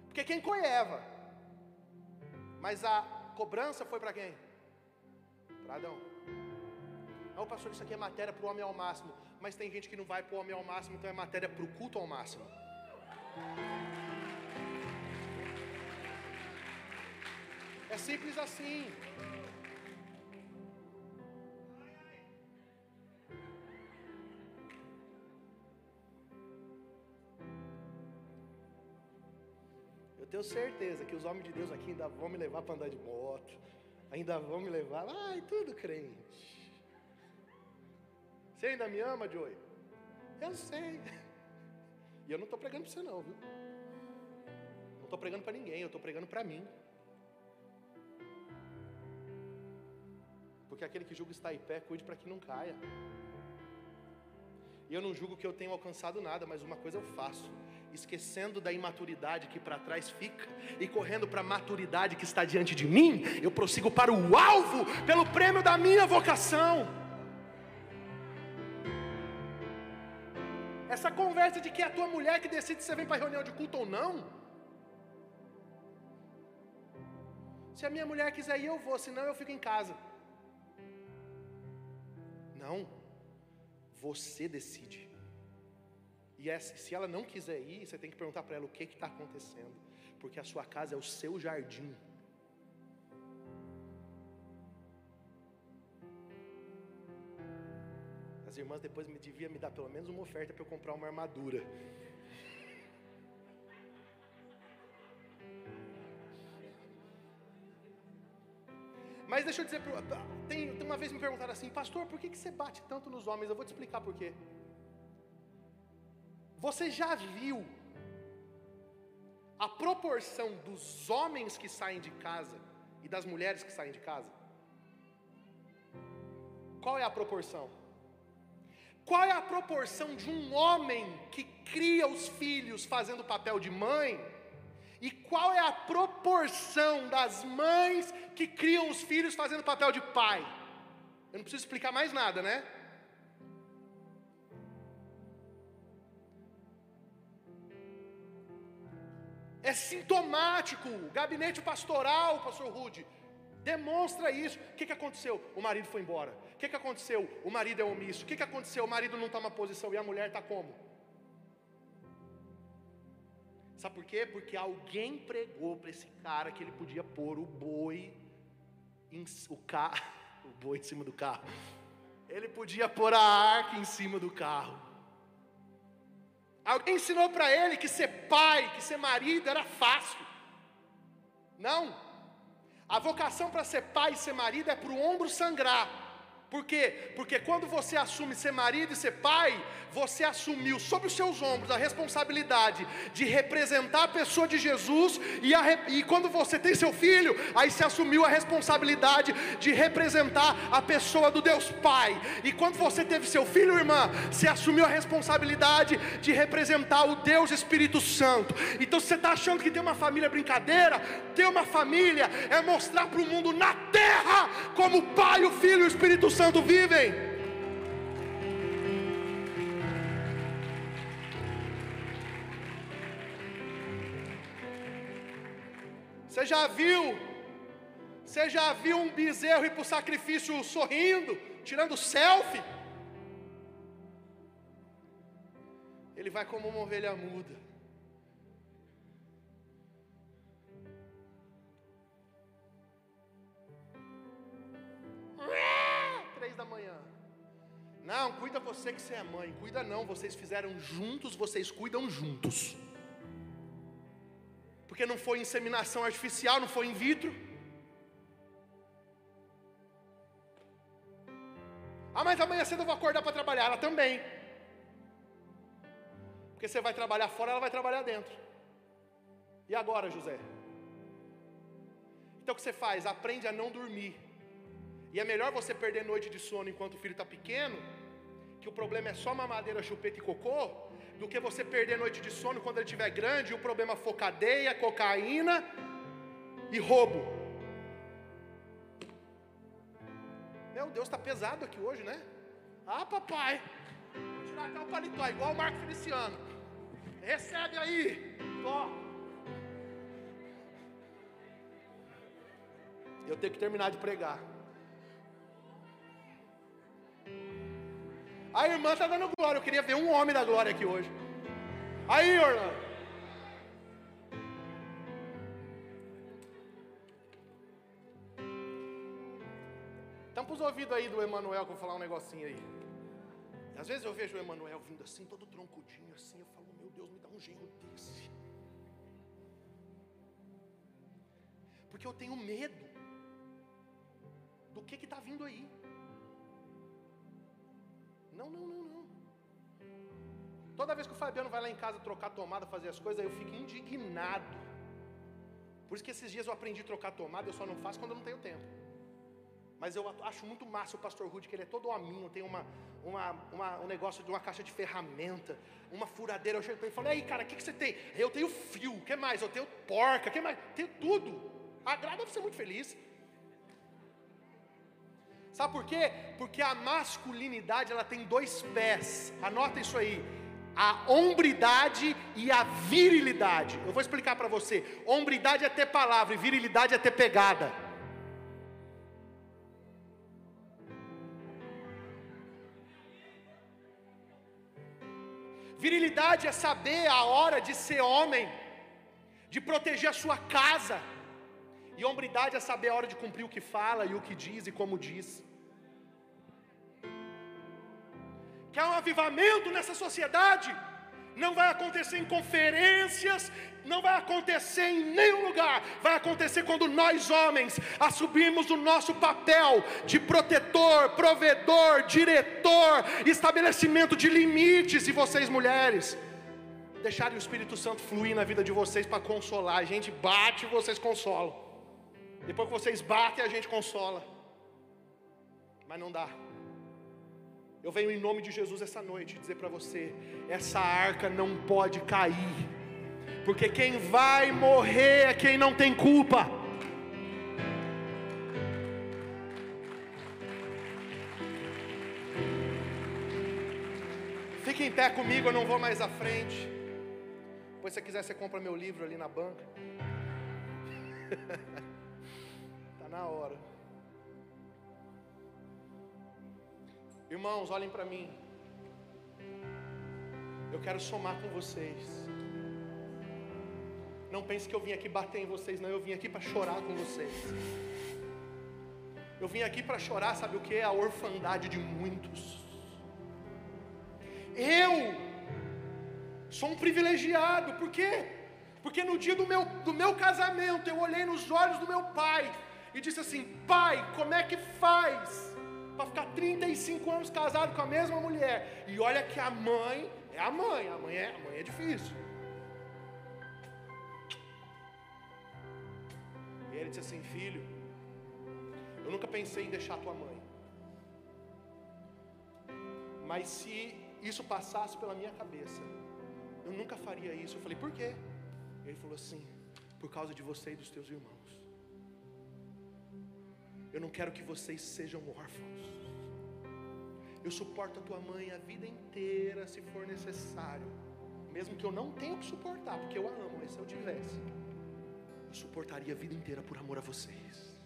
Porque quem foi Eva? Mas a cobrança foi para quem? Para Adão. Não, pastor, isso aqui é matéria para o homem ao máximo. Mas tem gente que não vai para o homem ao máximo, então é matéria para o culto ao máximo. É simples assim. Tenho certeza que os homens de Deus aqui ainda vão me levar para andar de moto, ainda vão me levar, ai, tudo crente. Você ainda me ama, Joey? Eu sei. E eu não estou pregando para você não, viu? Não estou pregando para ninguém, eu estou pregando para mim. Porque aquele que julga está em pé, cuide para que não caia. E eu não julgo que eu tenho alcançado nada, mas uma coisa eu faço esquecendo da imaturidade que para trás fica e correndo para a maturidade que está diante de mim, eu prossigo para o alvo, pelo prêmio da minha vocação. Essa conversa de que é a tua mulher que decide se você vem para reunião de culto ou não. Se a minha mulher quiser ir, eu vou, senão eu fico em casa. Não. Você decide. E essa, se ela não quiser ir, você tem que perguntar para ela o que está acontecendo. Porque a sua casa é o seu jardim. As irmãs depois me devia me dar pelo menos uma oferta para eu comprar uma armadura. Mas deixa eu dizer, tem uma vez me perguntaram assim, pastor, por que, que você bate tanto nos homens? Eu vou te explicar por quê. Você já viu a proporção dos homens que saem de casa e das mulheres que saem de casa? Qual é a proporção? Qual é a proporção de um homem que cria os filhos fazendo papel de mãe? E qual é a proporção das mães que criam os filhos fazendo papel de pai? Eu não preciso explicar mais nada, né? É sintomático. O gabinete pastoral, pastor Rude, demonstra isso. O que, que aconteceu? O marido foi embora. O que, que aconteceu? O marido é omisso. O que, que aconteceu? O marido não toma posição e a mulher está como? Sabe por quê? Porque alguém pregou para esse cara que ele podia pôr o boi, em, o carro, o boi em cima do carro. Ele podia pôr a arca em cima do carro. Alguém ensinou para ele que ser pai, que ser marido era fácil. Não. A vocação para ser pai e ser marido é para o ombro sangrar. Por quê? Porque quando você assume ser marido e ser pai, você assumiu sobre os seus ombros a responsabilidade de representar a pessoa de Jesus, e, a, e quando você tem seu filho, aí você assumiu a responsabilidade de representar a pessoa do Deus Pai, e quando você teve seu filho, irmã, você assumiu a responsabilidade de representar o Deus Espírito Santo. Então você está achando que ter uma família é brincadeira? Ter uma família é mostrar para o mundo na terra como o Pai, o Filho e o Espírito Santo Santo vivem. Você já viu? Você já viu um bezerro ir para o sacrifício sorrindo, tirando selfie? Ele vai como uma ovelha muda. Da manhã. Não, cuida você que você é mãe. Cuida não, vocês fizeram juntos, vocês cuidam juntos. Porque não foi inseminação artificial, não foi in vitro. Ah, mas amanhã cedo eu vou acordar para trabalhar. Ela também. Porque você vai trabalhar fora, ela vai trabalhar dentro. E agora, José? Então o que você faz? Aprende a não dormir. E é melhor você perder noite de sono enquanto o filho está pequeno, que o problema é só mamadeira, chupeta e cocô, do que você perder noite de sono quando ele estiver grande e o problema for cadeia, cocaína e roubo. Meu Deus, está pesado aqui hoje, né? Ah, papai, vou tirar até o paletó, igual o Marco Feliciano. Recebe aí, ó. Eu tenho que terminar de pregar. A irmã está dando glória. Eu queria ver um homem da glória aqui hoje. Aí, Orlando. Tampa os ouvidos aí do Emanuel que eu vou falar um negocinho aí. Às vezes eu vejo o Emanuel vindo assim, todo troncudinho assim, eu falo, meu Deus, me dá um genro desse. Porque eu tenho medo do que está vindo aí. Não, não, não, não. Toda vez que o Fabiano vai lá em casa trocar tomada, fazer as coisas, eu fico indignado. Por isso que esses dias eu aprendi a trocar tomada, eu só não faço quando eu não tenho tempo. Mas eu acho muito massa o pastor Rude, que ele é todo hominho, tem uma, uma, uma, um negócio de uma caixa de ferramenta, uma furadeira. Eu chego para ele e falo, aí cara, o que, que você tem? Eu tenho fio, o que mais? Eu tenho porca, o que mais? Tenho tudo. A Gra deve ser muito feliz. Sabe por quê? Porque a masculinidade ela tem dois pés. Anota isso aí. a hombridade e a virilidade. Eu vou explicar para você. Hombridade é ter palavra e virilidade é ter pegada. Virilidade é saber a hora de ser homem, de proteger a sua casa. E hombridade é saber a hora de cumprir o que fala e o que diz e como diz. Quer um avivamento nessa sociedade? Não vai acontecer em conferências, não vai acontecer em nenhum lugar. Vai acontecer quando nós, homens, assumimos o nosso papel de protetor, provedor, diretor, estabelecimento de limites, e vocês, mulheres, deixarem o Espírito Santo fluir na vida de vocês para consolar. A gente bate e vocês consolam. Depois que vocês batem, a gente consola. Mas não dá. Eu venho em nome de Jesus essa noite dizer para você: essa arca não pode cair, porque quem vai morrer é quem não tem culpa. Fique em pé comigo, eu não vou mais à frente. Depois, se você quiser, você compra meu livro ali na banca. Na hora. Irmãos, olhem para mim. Eu quero somar com vocês. Não pense que eu vim aqui bater em vocês, não. Eu vim aqui para chorar com vocês. Eu vim aqui para chorar, sabe o que? A orfandade de muitos. Eu sou um privilegiado, por quê? Porque no dia do meu, do meu casamento eu olhei nos olhos do meu pai e disse assim: Pai, como é que faz para ficar 35 anos casado com a mesma mulher? E olha que a mãe é a mãe, a mãe é, a mãe é difícil. E ele disse assim: Filho, eu nunca pensei em deixar tua mãe, mas se isso passasse pela minha cabeça, eu nunca faria isso. Eu falei, por quê? Ele falou assim: por causa de você e dos teus irmãos. Eu não quero que vocês sejam órfãos. Eu suporto a tua mãe a vida inteira, se for necessário. Mesmo que eu não tenha que suportar, porque eu a amo, mas se eu tivesse, eu suportaria a vida inteira por amor a vocês.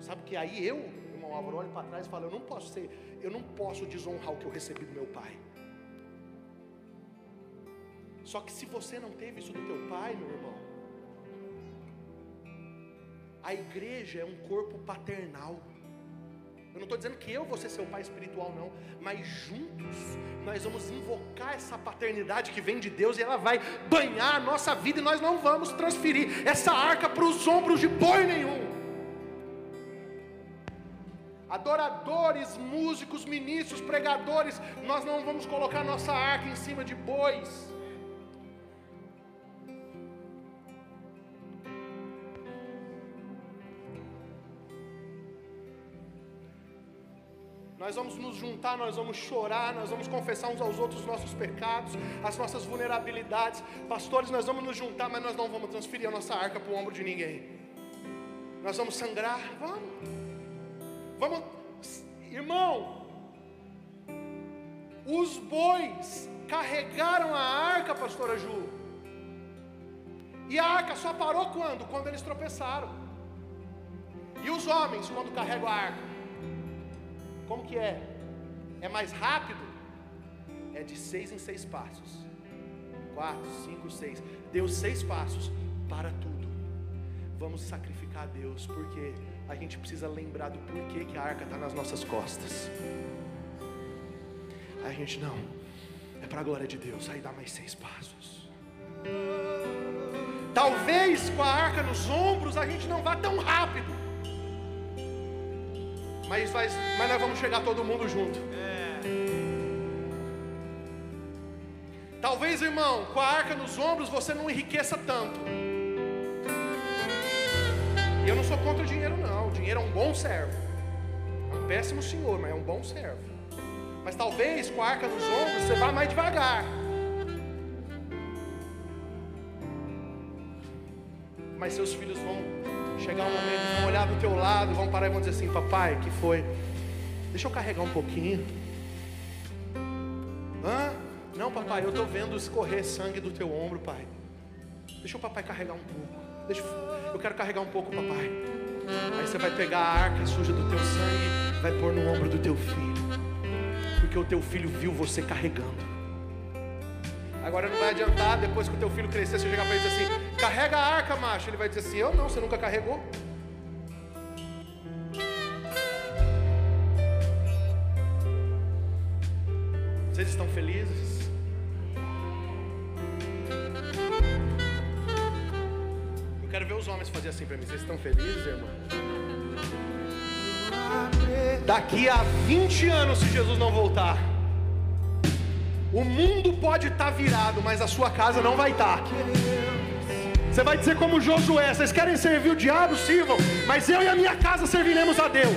Sabe que aí eu, irmão Álvaro, olho para trás e falo: eu não posso ser, eu não posso desonrar o que eu recebi do meu pai. Só que se você não teve isso do teu pai, meu irmão, a igreja é um corpo paternal. Eu não estou dizendo que eu vou ser seu pai espiritual, não, mas juntos nós vamos invocar essa paternidade que vem de Deus e ela vai banhar a nossa vida e nós não vamos transferir essa arca para os ombros de boi nenhum. Adoradores, músicos, ministros, pregadores, nós não vamos colocar nossa arca em cima de bois. Nós vamos nos juntar, nós vamos chorar, nós vamos confessar uns aos outros os nossos pecados, as nossas vulnerabilidades. Pastores, nós vamos nos juntar, mas nós não vamos transferir a nossa arca para o ombro de ninguém. Nós vamos sangrar, vamos. Vamos, irmão. Os bois carregaram a arca, pastora Ju. E a arca só parou quando? Quando eles tropeçaram. E os homens, quando carregam a arca? Como que é? É mais rápido? É de seis em seis passos. Quatro, cinco, seis. Deu seis passos para tudo. Vamos sacrificar a Deus, porque a gente precisa lembrar do porquê que a arca está nas nossas costas. Aí a gente não, é para a glória de Deus. Aí dá mais seis passos. Talvez com a arca nos ombros a gente não vá tão rápido mas, mas, mas nós vamos chegar todo mundo junto. Talvez, irmão, com a arca nos ombros você não enriqueça tanto. E eu não sou contra o dinheiro, não. O dinheiro é um bom servo. É um péssimo senhor, mas é um bom servo. Mas talvez com a arca nos ombros você vá mais devagar. Mas seus filhos vão chegar um momento, vão olhar do teu lado, vão parar e vão dizer assim: Papai, que foi? Deixa eu carregar um pouquinho. Hã? Não, papai, eu estou vendo escorrer sangue do teu ombro, pai. Deixa o papai carregar um pouco. Deixa, eu quero carregar um pouco, papai. Aí você vai pegar a arca suja do teu sangue, vai pôr no ombro do teu filho. Porque o teu filho viu você carregando. Agora não vai adiantar, depois que o teu filho crescer, você chegar para ele e dizer assim: carrega a arca, macho. Ele vai dizer assim: eu não, você nunca carregou. Vocês estão felizes? Eu quero ver os homens fazer assim para mim. Vocês estão felizes, irmão? Daqui a 20 anos, se Jesus não voltar, o mundo pode estar tá virado, mas a sua casa não vai estar. Tá. Você vai dizer como Josué: vocês querem servir o diabo? Sirvam, mas eu e a minha casa serviremos a Deus.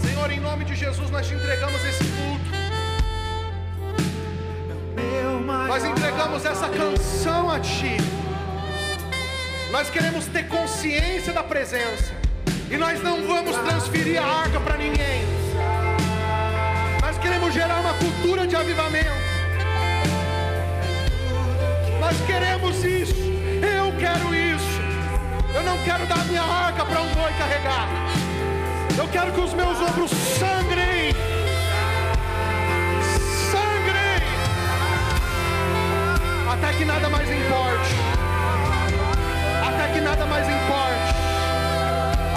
Senhor, em nome de Jesus, nós te entregamos esse culto. Nós entregamos essa canção a Ti. Nós queremos ter consciência da presença. E nós não vamos transferir a arca para ninguém. Nós queremos gerar uma cultura de avivamento. Nós queremos isso. Eu quero isso. Eu não quero dar minha arca para um boi carregar. Eu quero que os meus ombros sangrem. Sangrem. Até que nada mais importe. Até que nada mais importe.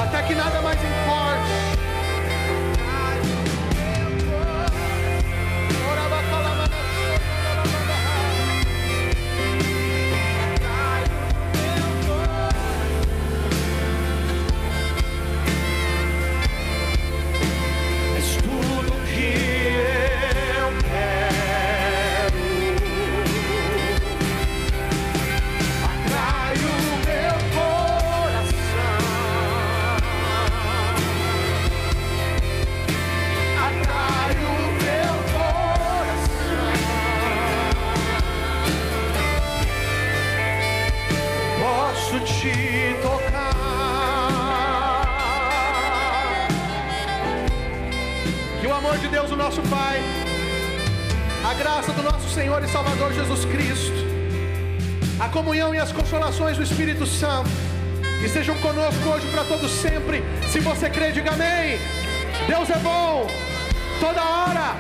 Até que nada mais importe. Graça do nosso Senhor e Salvador Jesus Cristo, a comunhão e as consolações do Espírito Santo estejam conosco hoje para todos sempre. Se você crê, diga amém. Deus é bom, toda hora.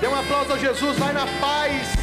Dê um aplauso a Jesus, vai na paz